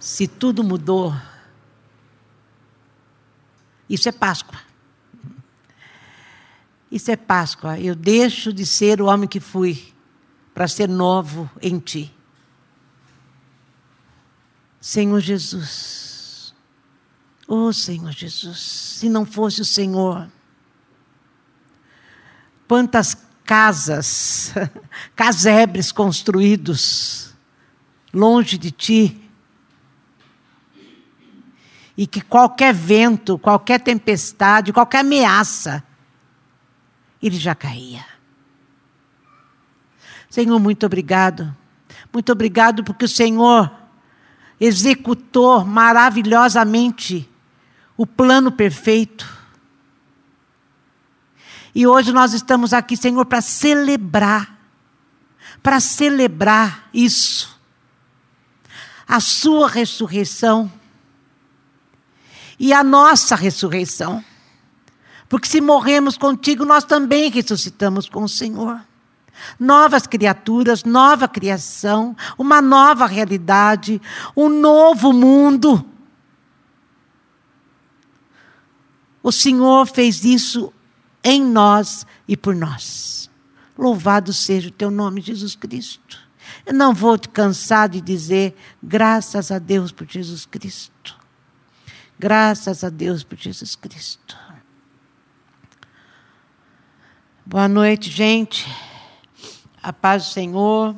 Se tudo mudou, isso é Páscoa. Isso é Páscoa. Eu deixo de ser o homem que fui para ser novo em ti. Senhor Jesus. Oh, Senhor Jesus. Se não fosse o Senhor, quantas casas, casebres construídos longe de ti. E que qualquer vento, qualquer tempestade, qualquer ameaça, ele já caía. Senhor, muito obrigado. Muito obrigado porque o Senhor executou maravilhosamente o plano perfeito e hoje nós estamos aqui, Senhor, para celebrar, para celebrar isso, a Sua ressurreição e a nossa ressurreição. Porque se morremos contigo, nós também ressuscitamos com o Senhor. Novas criaturas, nova criação, uma nova realidade, um novo mundo. O Senhor fez isso em nós e por nós. Louvado seja o teu nome, Jesus Cristo. Eu não vou te cansar de dizer graças a Deus por Jesus Cristo. Graças a Deus por Jesus Cristo. Boa noite, gente. A paz do Senhor.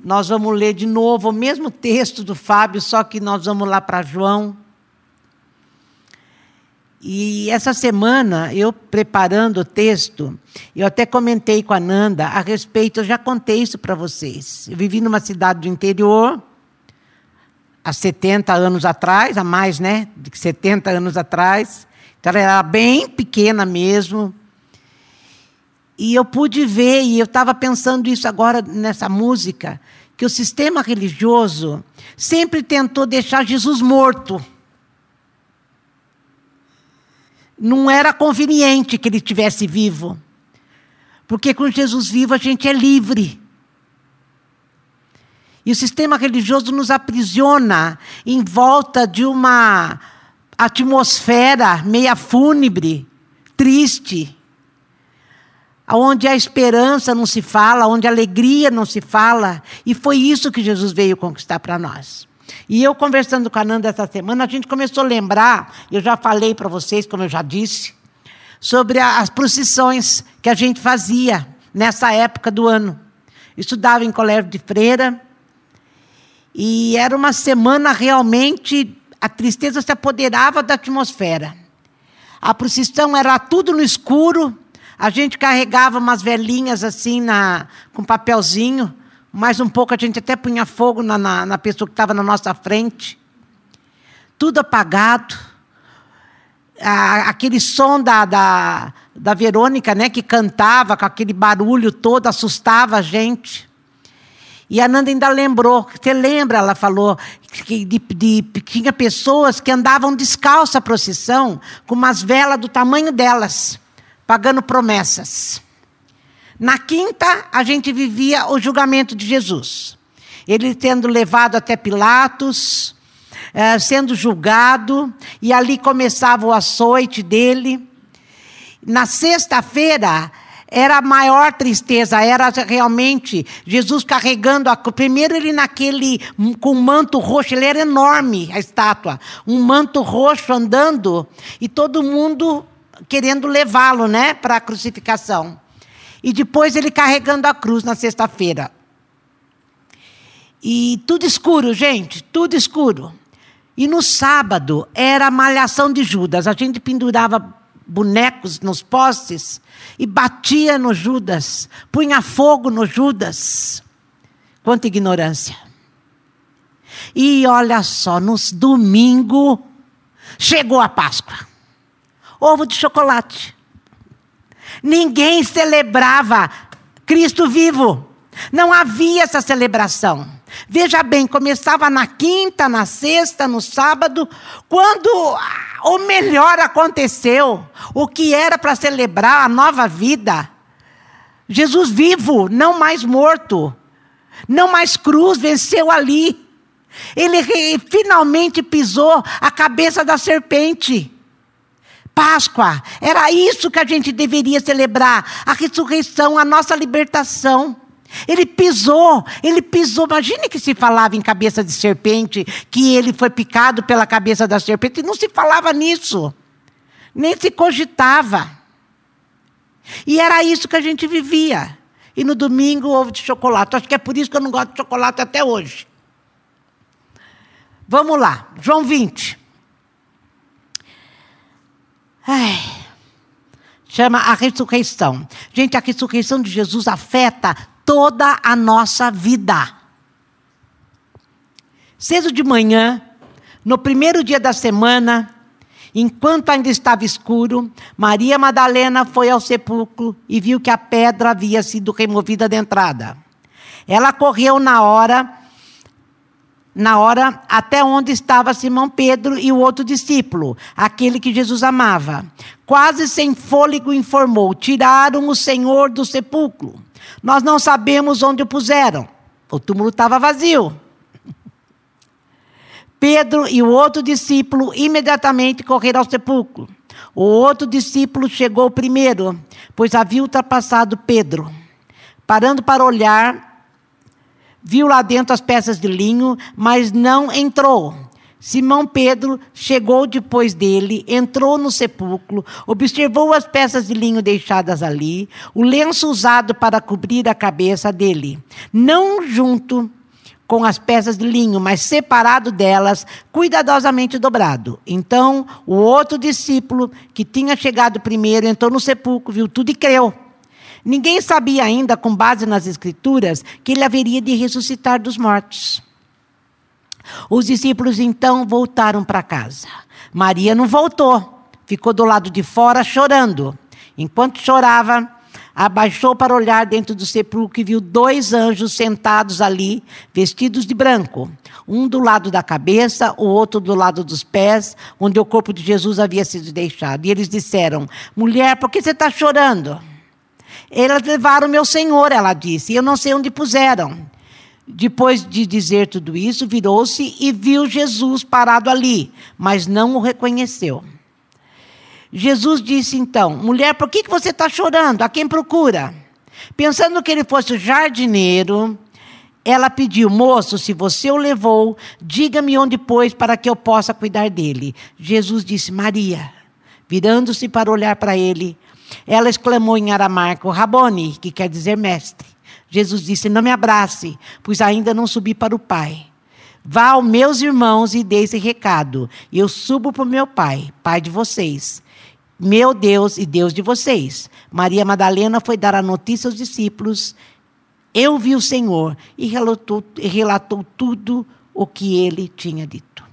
Nós vamos ler de novo o mesmo texto do Fábio, só que nós vamos lá para João e essa semana, eu preparando o texto, eu até comentei com a Nanda a respeito, eu já contei isso para vocês. Eu vivi numa cidade do interior, há 70 anos atrás, há mais, né? De 70 anos atrás. Então, ela era bem pequena mesmo. E eu pude ver, e eu estava pensando isso agora nessa música, que o sistema religioso sempre tentou deixar Jesus morto não era conveniente que ele tivesse vivo. Porque com Jesus vivo a gente é livre. E o sistema religioso nos aprisiona em volta de uma atmosfera meia fúnebre, triste, onde a esperança não se fala, onde a alegria não se fala. E foi isso que Jesus veio conquistar para nós. E eu conversando com a Nanda essa semana, a gente começou a lembrar, eu já falei para vocês, como eu já disse, sobre as procissões que a gente fazia nessa época do ano. estudava em colégio de freira, e era uma semana realmente, a tristeza se apoderava da atmosfera. A procissão era tudo no escuro, a gente carregava umas velhinhas assim na, com papelzinho, mais um pouco a gente até punha fogo na, na, na pessoa que estava na nossa frente. Tudo apagado. aquele som da, da, da Verônica, né, que cantava com aquele barulho todo, assustava a gente. E a Nanda ainda lembrou, você lembra, ela falou, que de, de, tinha pessoas que andavam descalça a procissão, com umas velas do tamanho delas, pagando promessas. Na quinta, a gente vivia o julgamento de Jesus. Ele sendo levado até Pilatos, eh, sendo julgado, e ali começava o açoite dele. Na sexta-feira, era a maior tristeza, era realmente Jesus carregando a primeiro ele naquele com um manto roxo, ele era enorme a estátua, um manto roxo andando e todo mundo querendo levá-lo, né, para a crucificação e depois ele carregando a cruz na sexta-feira. E tudo escuro, gente, tudo escuro. E no sábado era a malhação de Judas. A gente pendurava bonecos nos postes e batia no Judas, punha fogo no Judas. Quanta ignorância. E olha só, nos domingo chegou a Páscoa. Ovo de chocolate. Ninguém celebrava Cristo vivo. Não havia essa celebração. Veja bem, começava na quinta, na sexta, no sábado, quando o melhor aconteceu, o que era para celebrar a nova vida. Jesus vivo, não mais morto, não mais cruz, venceu ali. Ele finalmente pisou a cabeça da serpente. Páscoa, era isso que a gente deveria celebrar: a ressurreição, a nossa libertação. Ele pisou, ele pisou. Imagine que se falava em cabeça de serpente, que ele foi picado pela cabeça da serpente. Não se falava nisso, nem se cogitava. E era isso que a gente vivia. E no domingo ovo de chocolate. Acho que é por isso que eu não gosto de chocolate até hoje. Vamos lá, João 20. Ai, chama a ressurreição. Gente, a ressurreição de Jesus afeta toda a nossa vida. Cedo de manhã, no primeiro dia da semana, enquanto ainda estava escuro, Maria Madalena foi ao sepulcro e viu que a pedra havia sido removida da entrada. Ela correu na hora na hora até onde estava Simão Pedro e o outro discípulo, aquele que Jesus amava. Quase sem fôlego informou: Tiraram o Senhor do sepulcro. Nós não sabemos onde o puseram. O túmulo estava vazio. Pedro e o outro discípulo imediatamente correram ao sepulcro. O outro discípulo chegou primeiro, pois havia ultrapassado Pedro. Parando para olhar, viu lá dentro as peças de linho, mas não entrou. Simão Pedro chegou depois dele, entrou no sepulcro, observou as peças de linho deixadas ali, o lenço usado para cobrir a cabeça dele, não junto com as peças de linho, mas separado delas, cuidadosamente dobrado. Então, o outro discípulo, que tinha chegado primeiro, entrou no sepulcro, viu tudo e creu. Ninguém sabia ainda, com base nas Escrituras, que ele haveria de ressuscitar dos mortos. Os discípulos então voltaram para casa. Maria não voltou, ficou do lado de fora chorando. Enquanto chorava, abaixou para olhar dentro do sepulcro e viu dois anjos sentados ali, vestidos de branco. Um do lado da cabeça, o outro do lado dos pés, onde o corpo de Jesus havia sido deixado. E eles disseram: Mulher, por que você está chorando? Eles levaram meu senhor, ela disse, e eu não sei onde puseram. Depois de dizer tudo isso, virou-se e viu Jesus parado ali, mas não o reconheceu. Jesus disse então: Mulher, por que você está chorando? A quem procura? Pensando que ele fosse o jardineiro, ela pediu: Moço, se você o levou, diga-me onde pôs para que eu possa cuidar dele. Jesus disse: Maria. Virando-se para olhar para ele, ela exclamou em aramaico, Rabone, que quer dizer mestre. Jesus disse: Não me abrace, pois ainda não subi para o Pai. Vá aos meus irmãos e dê esse recado. Eu subo para o meu Pai, Pai de vocês, meu Deus e Deus de vocês. Maria Madalena foi dar a notícia aos discípulos. Eu vi o Senhor e relatou, relatou tudo o que ele tinha dito.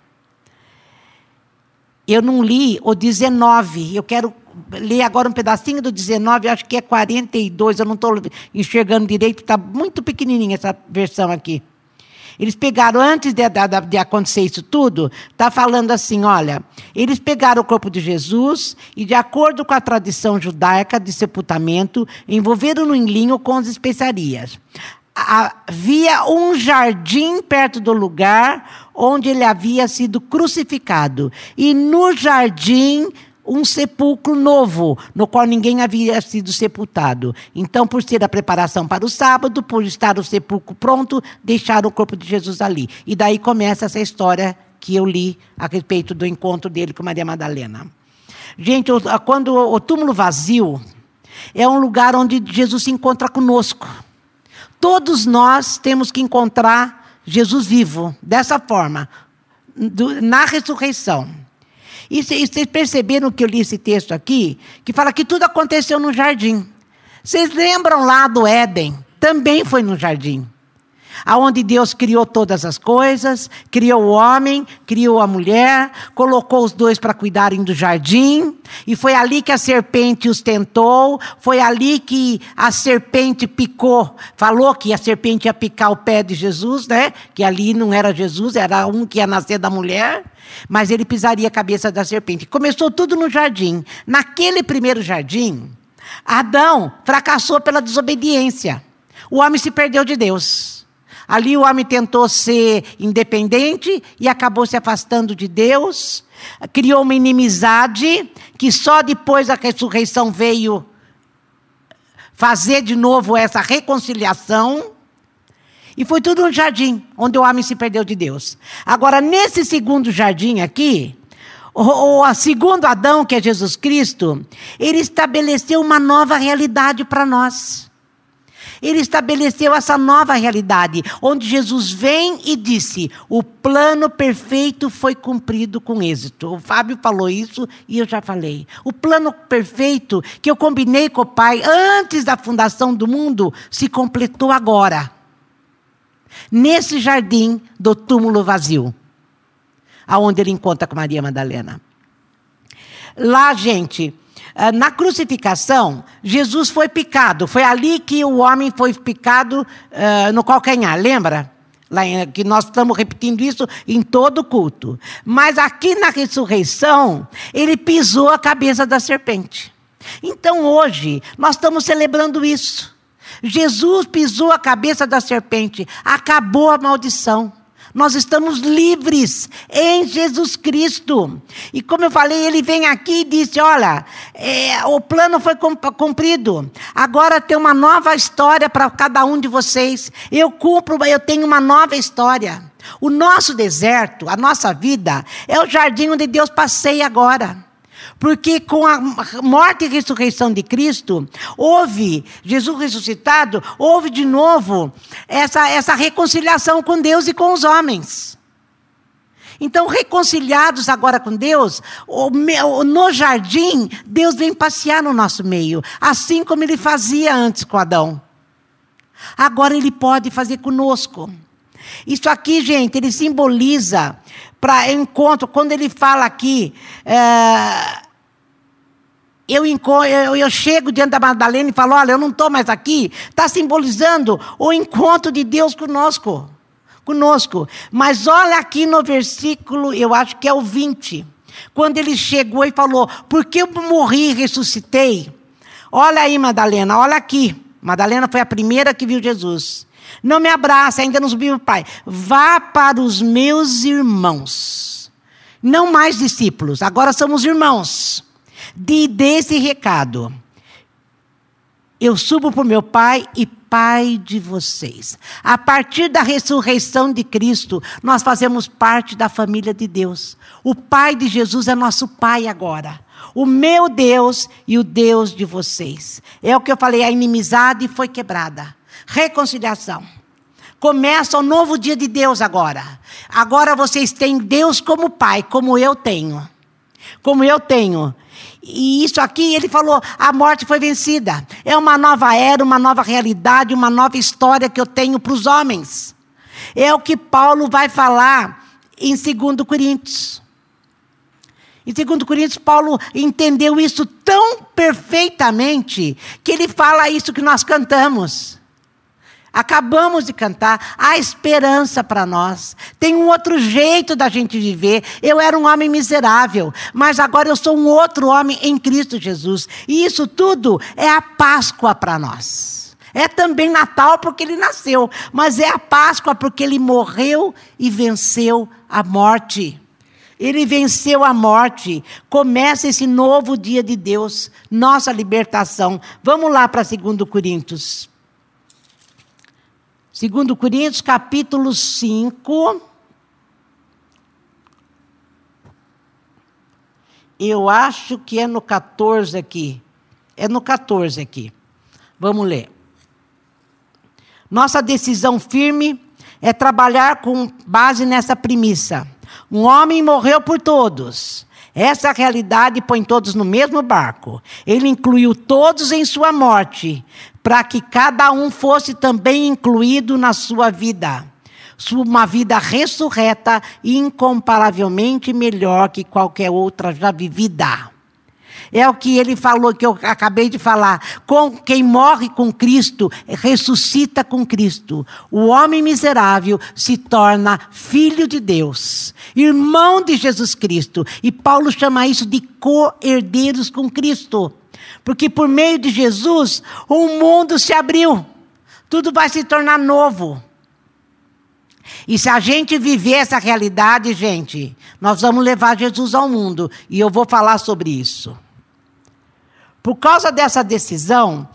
Eu não li o 19, eu quero ler agora um pedacinho do 19, acho que é 42, eu não estou enxergando direito, está muito pequenininha essa versão aqui. Eles pegaram, antes de, de, de acontecer isso tudo, está falando assim: olha, eles pegaram o corpo de Jesus e, de acordo com a tradição judaica de sepultamento, envolveram-no em linho com as especiarias. Havia um jardim perto do lugar onde ele havia sido crucificado. E no jardim um sepulcro novo, no qual ninguém havia sido sepultado. Então, por ser a preparação para o sábado, por estar o sepulcro pronto, deixaram o corpo de Jesus ali. E daí começa essa história que eu li a respeito do encontro dele com Maria Madalena. Gente, quando o túmulo vazio é um lugar onde Jesus se encontra conosco. Todos nós temos que encontrar Jesus vivo, dessa forma, na ressurreição. E vocês perceberam que eu li esse texto aqui? Que fala que tudo aconteceu no jardim. Vocês lembram lá do Éden? Também foi no jardim aonde Deus criou todas as coisas, criou o homem, criou a mulher, colocou os dois para cuidarem do jardim, e foi ali que a serpente os tentou, foi ali que a serpente picou, falou que a serpente ia picar o pé de Jesus, né? Que ali não era Jesus, era um que ia nascer da mulher, mas ele pisaria a cabeça da serpente. Começou tudo no jardim. Naquele primeiro jardim, Adão fracassou pela desobediência. O homem se perdeu de Deus. Ali o homem tentou ser independente e acabou se afastando de Deus. Criou uma inimizade que só depois da ressurreição veio fazer de novo essa reconciliação. E foi tudo um jardim, onde o homem se perdeu de Deus. Agora, nesse segundo jardim aqui, o, o segundo Adão, que é Jesus Cristo, ele estabeleceu uma nova realidade para nós. Ele estabeleceu essa nova realidade, onde Jesus vem e disse: o plano perfeito foi cumprido com êxito. O Fábio falou isso e eu já falei. O plano perfeito que eu combinei com o Pai antes da fundação do mundo se completou agora. Nesse jardim do túmulo vazio, aonde ele encontra com Maria Madalena. Lá, gente, na crucificação, Jesus foi picado. Foi ali que o homem foi picado uh, no calcanhar, lembra? Lá em, que nós estamos repetindo isso em todo culto. Mas aqui na ressurreição, ele pisou a cabeça da serpente. Então hoje, nós estamos celebrando isso. Jesus pisou a cabeça da serpente, acabou a maldição. Nós estamos livres em Jesus Cristo. E como eu falei, ele vem aqui e disse: Olha, é, o plano foi cumprido. Agora tem uma nova história para cada um de vocês. Eu cumpro, eu tenho uma nova história. O nosso deserto, a nossa vida, é o jardim onde Deus passeia agora. Porque com a morte e ressurreição de Cristo, houve, Jesus ressuscitado, houve de novo essa, essa reconciliação com Deus e com os homens. Então, reconciliados agora com Deus, no jardim, Deus vem passear no nosso meio, assim como ele fazia antes com Adão. Agora ele pode fazer conosco. Isso aqui, gente, ele simboliza para encontro, quando ele fala aqui, é, eu, eu, eu, chego diante da Madalena e falo: olha, eu não estou mais aqui. Está simbolizando o encontro de Deus conosco. Conosco. Mas olha aqui no versículo, eu acho que é o 20. Quando ele chegou e falou: Porque eu morri e ressuscitei. Olha aí, Madalena, olha aqui. Madalena foi a primeira que viu Jesus. Não me abraça, ainda não subiu o Pai. Vá para os meus irmãos. Não mais discípulos, agora somos irmãos de desse recado. Eu subo para o meu Pai e Pai de vocês. A partir da ressurreição de Cristo, nós fazemos parte da família de Deus. O Pai de Jesus é nosso Pai agora. O meu Deus e o Deus de vocês. É o que eu falei, a inimizade foi quebrada. Reconciliação. Começa o novo dia de Deus agora. Agora vocês têm Deus como Pai, como eu tenho. Como eu tenho. E isso aqui, ele falou: a morte foi vencida. É uma nova era, uma nova realidade, uma nova história que eu tenho para os homens. É o que Paulo vai falar em 2 Coríntios. Em 2 Coríntios, Paulo entendeu isso tão perfeitamente que ele fala isso que nós cantamos. Acabamos de cantar, há esperança para nós. Tem um outro jeito da gente viver. Eu era um homem miserável, mas agora eu sou um outro homem em Cristo Jesus. E isso tudo é a Páscoa para nós. É também Natal porque ele nasceu, mas é a Páscoa porque ele morreu e venceu a morte. Ele venceu a morte. Começa esse novo dia de Deus, nossa libertação. Vamos lá para 2 Coríntios. Segundo Coríntios, capítulo 5. Eu acho que é no 14 aqui. É no 14 aqui. Vamos ler. Nossa decisão firme é trabalhar com base nessa premissa. Um homem morreu por todos. Essa realidade põe todos no mesmo barco. Ele incluiu todos em sua morte, para que cada um fosse também incluído na sua vida. Uma vida ressurreta e incomparavelmente melhor que qualquer outra já vivida. É o que ele falou, que eu acabei de falar. Com quem morre com Cristo, ressuscita com Cristo. O homem miserável se torna filho de Deus, irmão de Jesus Cristo. E Paulo chama isso de co-herdeiros com Cristo. Porque por meio de Jesus, o mundo se abriu. Tudo vai se tornar novo. E se a gente viver essa realidade, gente, nós vamos levar Jesus ao mundo. E eu vou falar sobre isso. Por causa dessa decisão,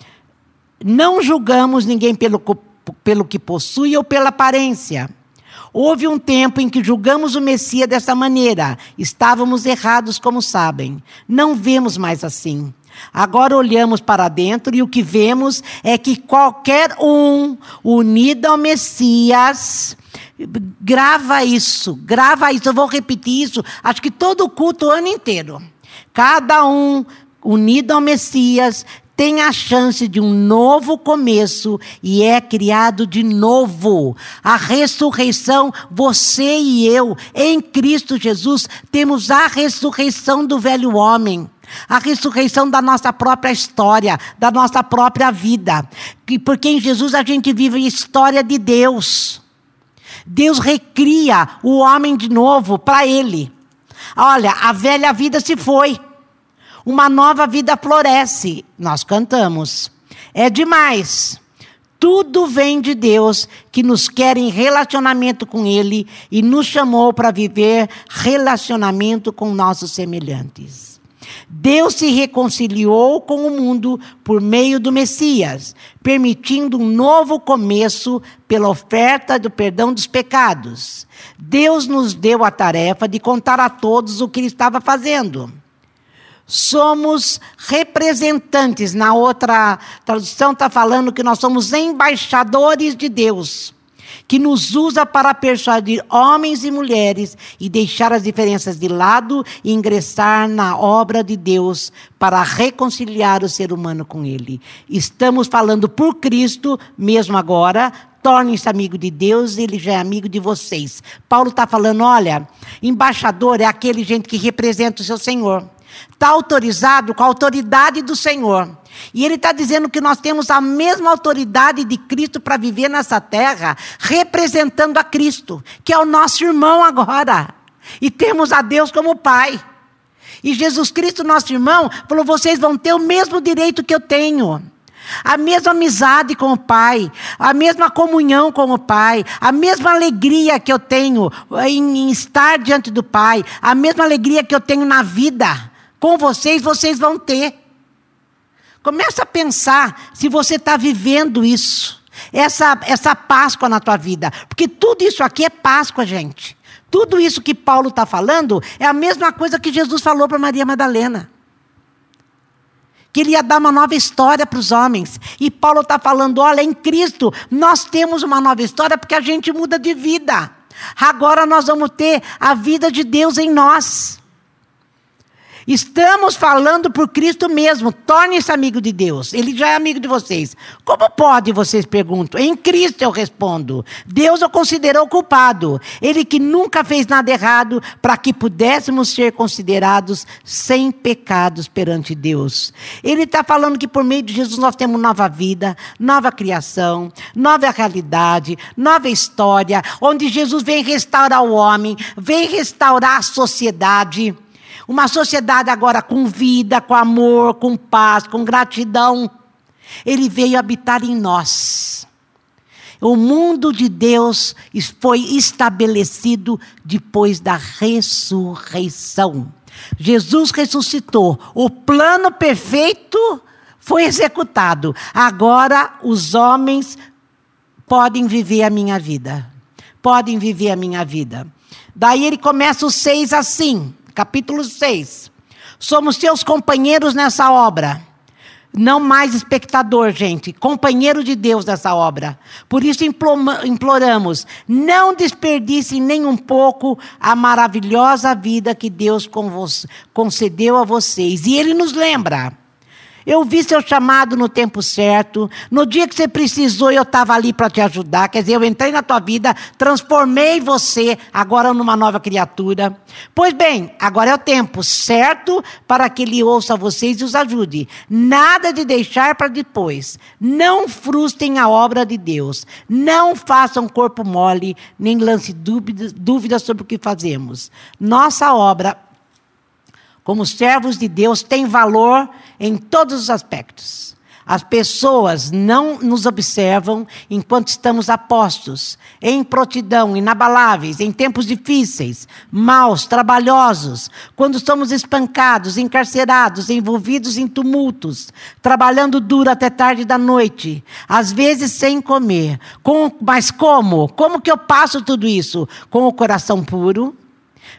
não julgamos ninguém pelo, pelo que possui ou pela aparência. Houve um tempo em que julgamos o Messias dessa maneira. Estávamos errados, como sabem. Não vemos mais assim. Agora olhamos para dentro e o que vemos é que qualquer um unido ao Messias, grava isso, grava isso, eu vou repetir isso, acho que todo o culto o ano inteiro. Cada um unido ao Messias tem a chance de um novo começo e é criado de novo. A ressurreição, você e eu, em Cristo Jesus, temos a ressurreição do velho homem. A ressurreição da nossa própria história, da nossa própria vida. Porque em Jesus a gente vive a história de Deus. Deus recria o homem de novo para ele. Olha, a velha vida se foi. Uma nova vida floresce. Nós cantamos. É demais. Tudo vem de Deus que nos quer em relacionamento com Ele e nos chamou para viver relacionamento com nossos semelhantes. Deus se reconciliou com o mundo por meio do Messias, permitindo um novo começo pela oferta do perdão dos pecados. Deus nos deu a tarefa de contar a todos o que ele estava fazendo. Somos representantes, na outra tradução está falando que nós somos embaixadores de Deus que nos usa para persuadir homens e mulheres e deixar as diferenças de lado e ingressar na obra de Deus para reconciliar o ser humano com Ele. Estamos falando por Cristo, mesmo agora, tornem-se amigo de Deus, ele já é amigo de vocês. Paulo está falando: olha, embaixador é aquele gente que representa o seu Senhor. Está autorizado com a autoridade do Senhor. E ele está dizendo que nós temos a mesma autoridade de Cristo para viver nessa terra, representando a Cristo, que é o nosso irmão agora. E temos a Deus como Pai. E Jesus Cristo, nosso irmão, falou: vocês vão ter o mesmo direito que eu tenho. A mesma amizade com o Pai, a mesma comunhão com o Pai, a mesma alegria que eu tenho em, em estar diante do Pai, a mesma alegria que eu tenho na vida com vocês, vocês vão ter. Começa a pensar se você está vivendo isso, essa, essa Páscoa na tua vida. Porque tudo isso aqui é Páscoa, gente. Tudo isso que Paulo está falando é a mesma coisa que Jesus falou para Maria Madalena. Que ele ia dar uma nova história para os homens. E Paulo está falando: olha, em Cristo nós temos uma nova história porque a gente muda de vida. Agora nós vamos ter a vida de Deus em nós. Estamos falando por Cristo mesmo. Torne-se amigo de Deus. Ele já é amigo de vocês. Como pode, vocês perguntam? Em Cristo eu respondo. Deus o considerou culpado. Ele que nunca fez nada errado para que pudéssemos ser considerados sem pecados perante Deus. Ele está falando que por meio de Jesus nós temos nova vida, nova criação, nova realidade, nova história, onde Jesus vem restaurar o homem, vem restaurar a sociedade. Uma sociedade agora com vida, com amor, com paz, com gratidão. Ele veio habitar em nós. O mundo de Deus foi estabelecido depois da ressurreição. Jesus ressuscitou. O plano perfeito foi executado. Agora os homens podem viver a minha vida. Podem viver a minha vida. Daí ele começa os seis assim capítulo 6. Somos seus companheiros nessa obra. Não mais espectador, gente, companheiro de Deus nessa obra. Por isso imploramos, não desperdicem nem um pouco a maravilhosa vida que Deus concedeu a vocês. E Ele nos lembra eu vi seu chamado no tempo certo. No dia que você precisou, eu estava ali para te ajudar. Quer dizer, eu entrei na tua vida, transformei você agora numa nova criatura. Pois bem, agora é o tempo certo para que Ele ouça vocês e os ajude. Nada de deixar para depois. Não frustrem a obra de Deus. Não façam corpo mole, nem lance dúvidas, dúvidas sobre o que fazemos. Nossa obra como servos de Deus, tem valor em todos os aspectos. As pessoas não nos observam enquanto estamos apostos, em prontidão, inabaláveis, em tempos difíceis, maus, trabalhosos, quando somos espancados, encarcerados, envolvidos em tumultos, trabalhando duro até tarde da noite, às vezes sem comer. Com, mas como? Como que eu passo tudo isso? Com o coração puro,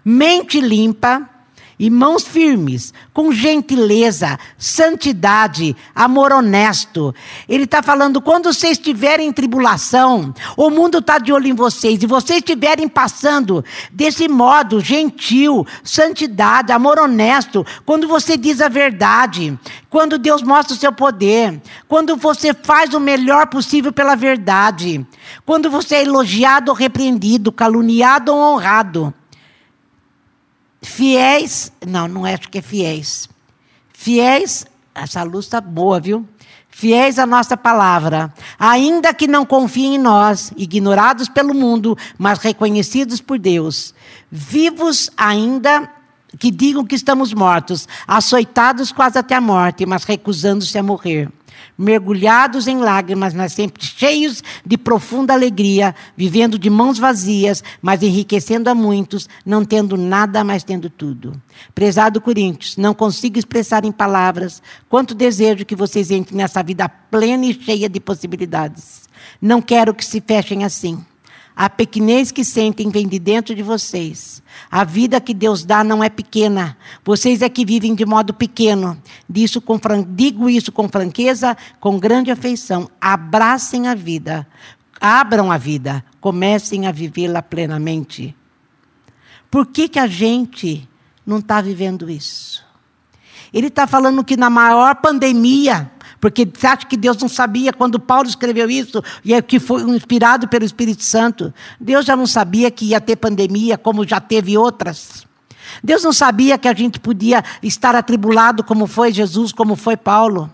mente limpa e mãos firmes, com gentileza, santidade, amor honesto. Ele está falando: quando vocês estiverem em tribulação, o mundo está de olho em vocês, e vocês estiverem passando desse modo gentil, santidade, amor honesto, quando você diz a verdade, quando Deus mostra o seu poder, quando você faz o melhor possível pela verdade, quando você é elogiado ou repreendido, caluniado ou honrado. Fiéis, não, não é, que é fiéis. Fiéis, essa luz está boa, viu? Fiéis à nossa palavra, ainda que não confiem em nós, ignorados pelo mundo, mas reconhecidos por Deus. Vivos ainda que digam que estamos mortos, açoitados quase até a morte, mas recusando-se a morrer mergulhados em lágrimas, mas sempre cheios de profunda alegria, vivendo de mãos vazias, mas enriquecendo a muitos, não tendo nada, mas tendo tudo. Prezado Coríntios, não consigo expressar em palavras quanto desejo que vocês entrem nessa vida plena e cheia de possibilidades. Não quero que se fechem assim. A pequenez que sentem vem de dentro de vocês. A vida que Deus dá não é pequena. Vocês é que vivem de modo pequeno. Disso com, digo isso com franqueza, com grande afeição. Abracem a vida. Abram a vida. Comecem a vivê-la plenamente. Por que, que a gente não está vivendo isso? Ele está falando que na maior pandemia porque você acha que Deus não sabia quando Paulo escreveu isso, e é que foi inspirado pelo Espírito Santo? Deus já não sabia que ia ter pandemia, como já teve outras. Deus não sabia que a gente podia estar atribulado, como foi Jesus, como foi Paulo.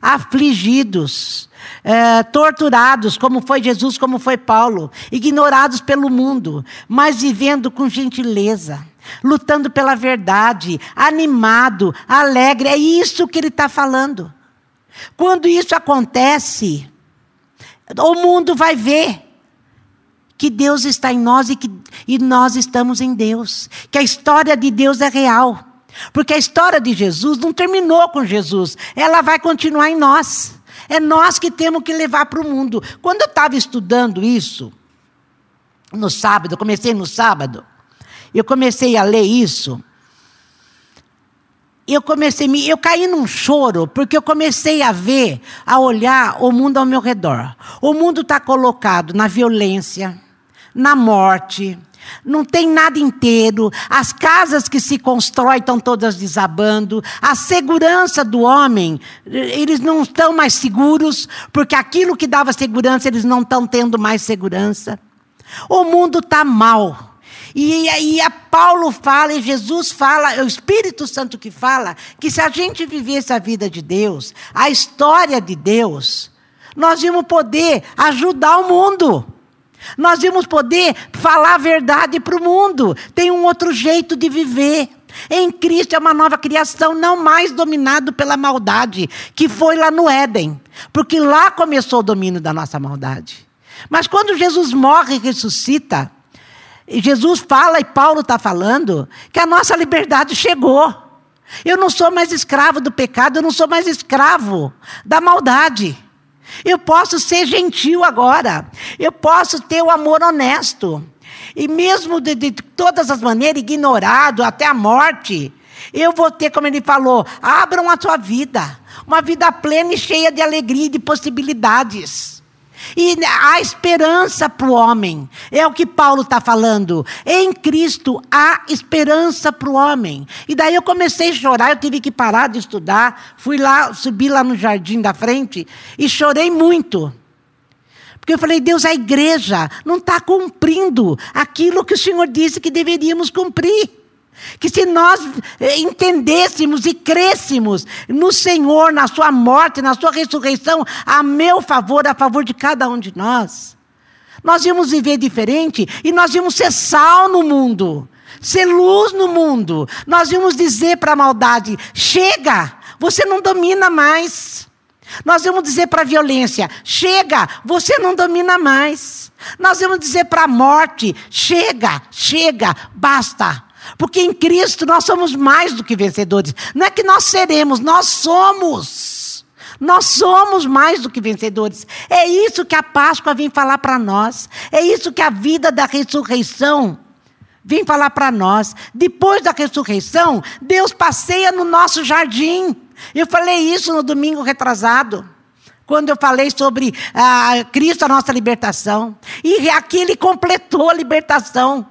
Afligidos, é, torturados, como foi Jesus, como foi Paulo. Ignorados pelo mundo, mas vivendo com gentileza lutando pela verdade, animado, alegre. É isso que ele está falando. Quando isso acontece, o mundo vai ver que Deus está em nós e que e nós estamos em Deus, que a história de Deus é real. Porque a história de Jesus não terminou com Jesus, ela vai continuar em nós. É nós que temos que levar para o mundo. Quando eu estava estudando isso, no sábado, comecei no sábado, eu comecei a ler isso eu comecei, eu caí num choro, porque eu comecei a ver, a olhar o mundo ao meu redor. O mundo está colocado na violência, na morte, não tem nada inteiro, as casas que se constroem estão todas desabando, a segurança do homem, eles não estão mais seguros, porque aquilo que dava segurança, eles não estão tendo mais segurança. O mundo está mal. E aí Paulo fala, e Jesus fala, é o Espírito Santo que fala, que se a gente vivesse a vida de Deus, a história de Deus, nós íamos poder ajudar o mundo. Nós íamos poder falar a verdade para o mundo. Tem um outro jeito de viver. Em Cristo é uma nova criação, não mais dominado pela maldade, que foi lá no Éden. Porque lá começou o domínio da nossa maldade. Mas quando Jesus morre e ressuscita, Jesus fala e Paulo está falando que a nossa liberdade chegou. Eu não sou mais escravo do pecado, eu não sou mais escravo da maldade. Eu posso ser gentil agora. Eu posso ter o amor honesto. E mesmo de, de todas as maneiras, ignorado até a morte, eu vou ter, como ele falou, abram a sua vida. Uma vida plena e cheia de alegria e de possibilidades. E há esperança para o homem. É o que Paulo está falando. Em Cristo há esperança para o homem. E daí eu comecei a chorar, eu tive que parar de estudar. Fui lá, subi lá no jardim da frente e chorei muito. Porque eu falei, Deus, a igreja não está cumprindo aquilo que o Senhor disse que deveríamos cumprir. Que se nós eh, entendêssemos e crêssemos no Senhor, na Sua morte, na Sua ressurreição, a meu favor, a favor de cada um de nós, nós íamos viver diferente e nós íamos ser sal no mundo, ser luz no mundo. Nós íamos dizer para a maldade: chega, você não domina mais. Nós vamos dizer para a violência: chega, você não domina mais. Nós vamos dizer para a morte: chega, chega, basta. Porque em Cristo nós somos mais do que vencedores. Não é que nós seremos, nós somos. Nós somos mais do que vencedores. É isso que a Páscoa vem falar para nós. É isso que a vida da ressurreição vem falar para nós. Depois da ressurreição, Deus passeia no nosso jardim. Eu falei isso no domingo retrasado. Quando eu falei sobre ah, Cristo, a nossa libertação. E aqui ele completou a libertação.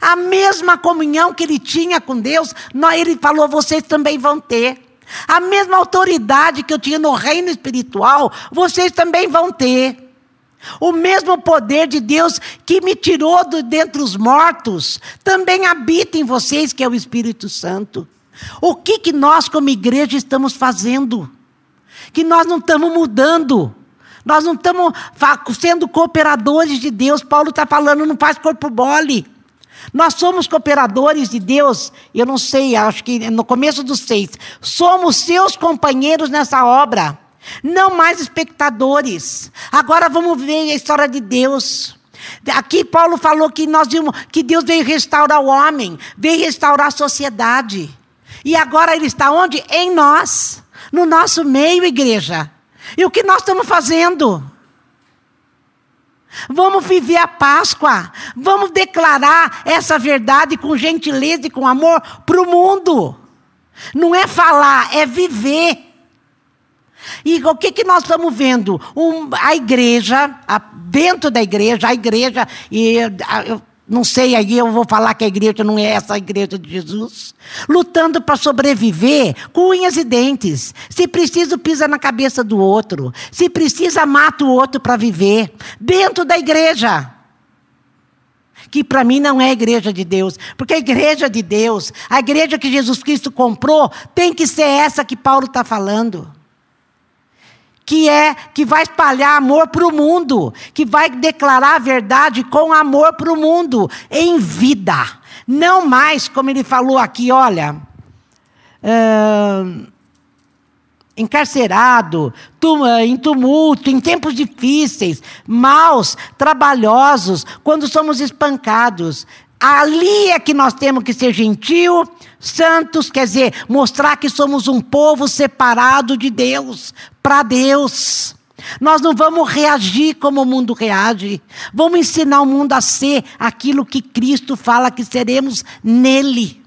A mesma comunhão que ele tinha com Deus, ele falou: vocês também vão ter. A mesma autoridade que eu tinha no reino espiritual, vocês também vão ter. O mesmo poder de Deus que me tirou de dentre os mortos, também habita em vocês, que é o Espírito Santo. O que, que nós, como igreja, estamos fazendo? Que nós não estamos mudando. Nós não estamos sendo cooperadores de Deus. Paulo está falando, não faz corpo mole. Nós somos cooperadores de Deus, eu não sei, acho que no começo dos seis. Somos seus companheiros nessa obra, não mais espectadores. Agora vamos ver a história de Deus. Aqui Paulo falou que, nós vimos, que Deus veio restaurar o homem, veio restaurar a sociedade. E agora ele está onde? Em nós, no nosso meio, igreja. E o que nós estamos fazendo? Vamos viver a Páscoa. Vamos declarar essa verdade com gentileza e com amor para o mundo. Não é falar, é viver. E o que, que nós estamos vendo? Um, a igreja, a, dentro da igreja, a igreja, e a, eu não sei, aí eu vou falar que a igreja não é essa a igreja de Jesus. Lutando para sobreviver com unhas e dentes. Se precisa, pisa na cabeça do outro. Se precisa, mata o outro para viver. Dentro da igreja. Que para mim não é a igreja de Deus. Porque a igreja de Deus, a igreja que Jesus Cristo comprou, tem que ser essa que Paulo está falando que é que vai espalhar amor para o mundo, que vai declarar a verdade com amor para o mundo, em vida. Não mais, como ele falou aqui, olha. Uh, encarcerado, em tumulto, em tempos difíceis, maus, trabalhosos, quando somos espancados. Ali é que nós temos que ser gentil, santos, quer dizer, mostrar que somos um povo separado de Deus, para Deus. Nós não vamos reagir como o mundo reage. Vamos ensinar o mundo a ser aquilo que Cristo fala que seremos nele.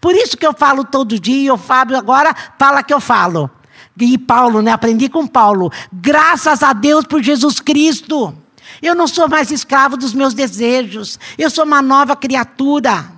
Por isso que eu falo todo dia, o Fábio agora fala que eu falo. E Paulo, né? Aprendi com Paulo. Graças a Deus por Jesus Cristo. Eu não sou mais escravo dos meus desejos. Eu sou uma nova criatura.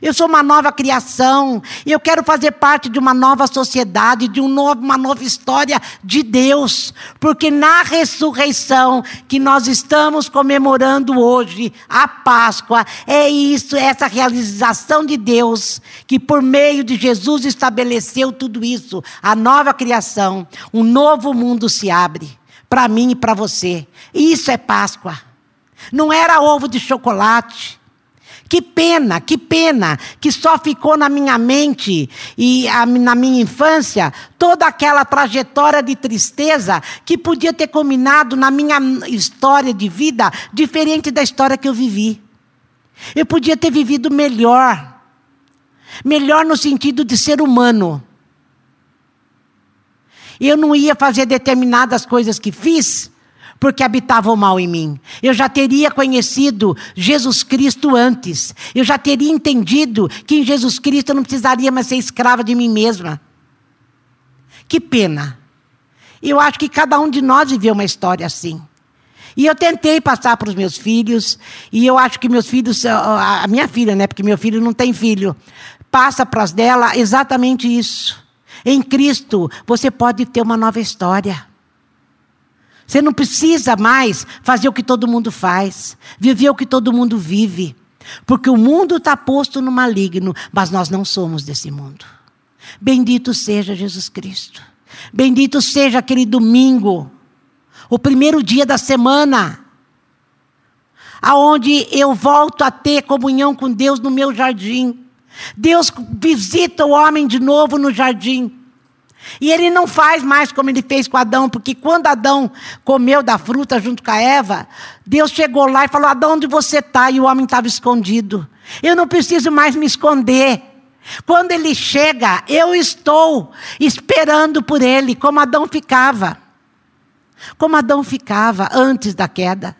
Eu sou uma nova criação. Eu quero fazer parte de uma nova sociedade, de um novo, uma nova história de Deus. Porque na ressurreição que nós estamos comemorando hoje, a Páscoa, é isso, é essa realização de Deus, que por meio de Jesus estabeleceu tudo isso. A nova criação, um novo mundo se abre para mim e para você. Isso é Páscoa. Não era ovo de chocolate. Que pena, que pena, que só ficou na minha mente e a, na minha infância toda aquela trajetória de tristeza que podia ter combinado na minha história de vida diferente da história que eu vivi. Eu podia ter vivido melhor. Melhor no sentido de ser humano. Eu não ia fazer determinadas coisas que fiz porque habitava o mal em mim. Eu já teria conhecido Jesus Cristo antes. Eu já teria entendido que em Jesus Cristo eu não precisaria mais ser escrava de mim mesma. Que pena. Eu acho que cada um de nós viveu uma história assim. E eu tentei passar para os meus filhos, e eu acho que meus filhos, a minha filha, né, porque meu filho não tem filho, passa para as dela exatamente isso. Em Cristo, você pode ter uma nova história. Você não precisa mais fazer o que todo mundo faz, viver o que todo mundo vive. Porque o mundo está posto no maligno, mas nós não somos desse mundo. Bendito seja Jesus Cristo. Bendito seja aquele domingo, o primeiro dia da semana, aonde eu volto a ter comunhão com Deus no meu jardim. Deus visita o homem de novo no jardim. E ele não faz mais como ele fez com Adão, porque quando Adão comeu da fruta junto com a Eva, Deus chegou lá e falou: Adão, onde você está? E o homem estava escondido. Eu não preciso mais me esconder. Quando ele chega, eu estou esperando por ele, como Adão ficava. Como Adão ficava antes da queda.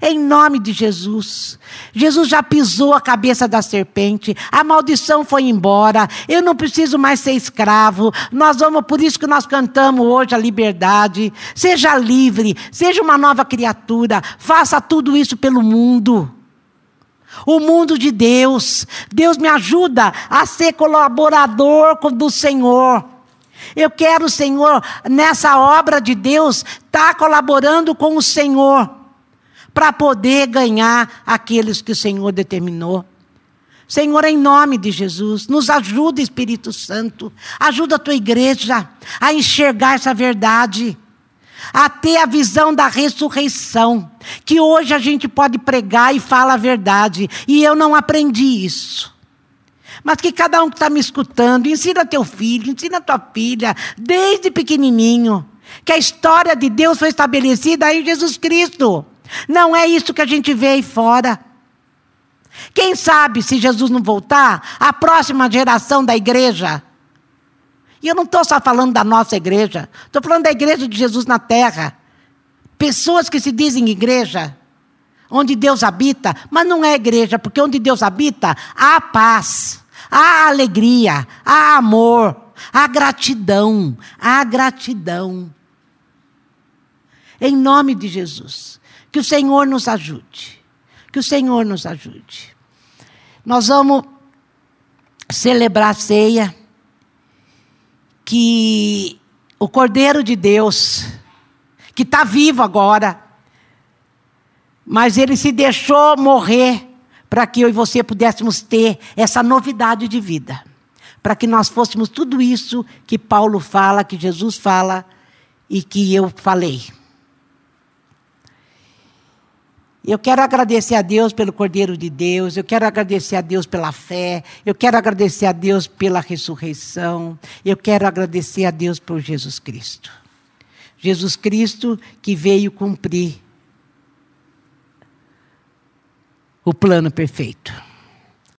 Em nome de Jesus. Jesus já pisou a cabeça da serpente, a maldição foi embora, eu não preciso mais ser escravo. Nós vamos, por isso que nós cantamos hoje a liberdade. Seja livre, seja uma nova criatura, faça tudo isso pelo mundo. O mundo de Deus. Deus me ajuda a ser colaborador do Senhor. Eu quero, Senhor, nessa obra de Deus, estar tá colaborando com o Senhor para poder ganhar aqueles que o Senhor determinou. Senhor, em nome de Jesus, nos ajuda, Espírito Santo, ajuda a tua igreja a enxergar essa verdade, a ter a visão da ressurreição, que hoje a gente pode pregar e fala a verdade, e eu não aprendi isso. Mas que cada um que está me escutando, ensina teu filho, ensina tua filha, desde pequenininho, que a história de Deus foi estabelecida em Jesus Cristo. Não é isso que a gente vê aí fora. Quem sabe, se Jesus não voltar, a próxima geração da igreja. E eu não estou só falando da nossa igreja, estou falando da igreja de Jesus na terra. Pessoas que se dizem igreja, onde Deus habita, mas não é igreja, porque onde Deus habita, há paz, há alegria, há amor, há gratidão, há gratidão. Em nome de Jesus. Que o Senhor nos ajude. Que o Senhor nos ajude. Nós vamos celebrar a ceia. Que o Cordeiro de Deus, que está vivo agora, mas ele se deixou morrer para que eu e você pudéssemos ter essa novidade de vida. Para que nós fôssemos tudo isso que Paulo fala, que Jesus fala e que eu falei. Eu quero agradecer a Deus pelo Cordeiro de Deus, eu quero agradecer a Deus pela fé, eu quero agradecer a Deus pela ressurreição, eu quero agradecer a Deus por Jesus Cristo. Jesus Cristo que veio cumprir o plano perfeito.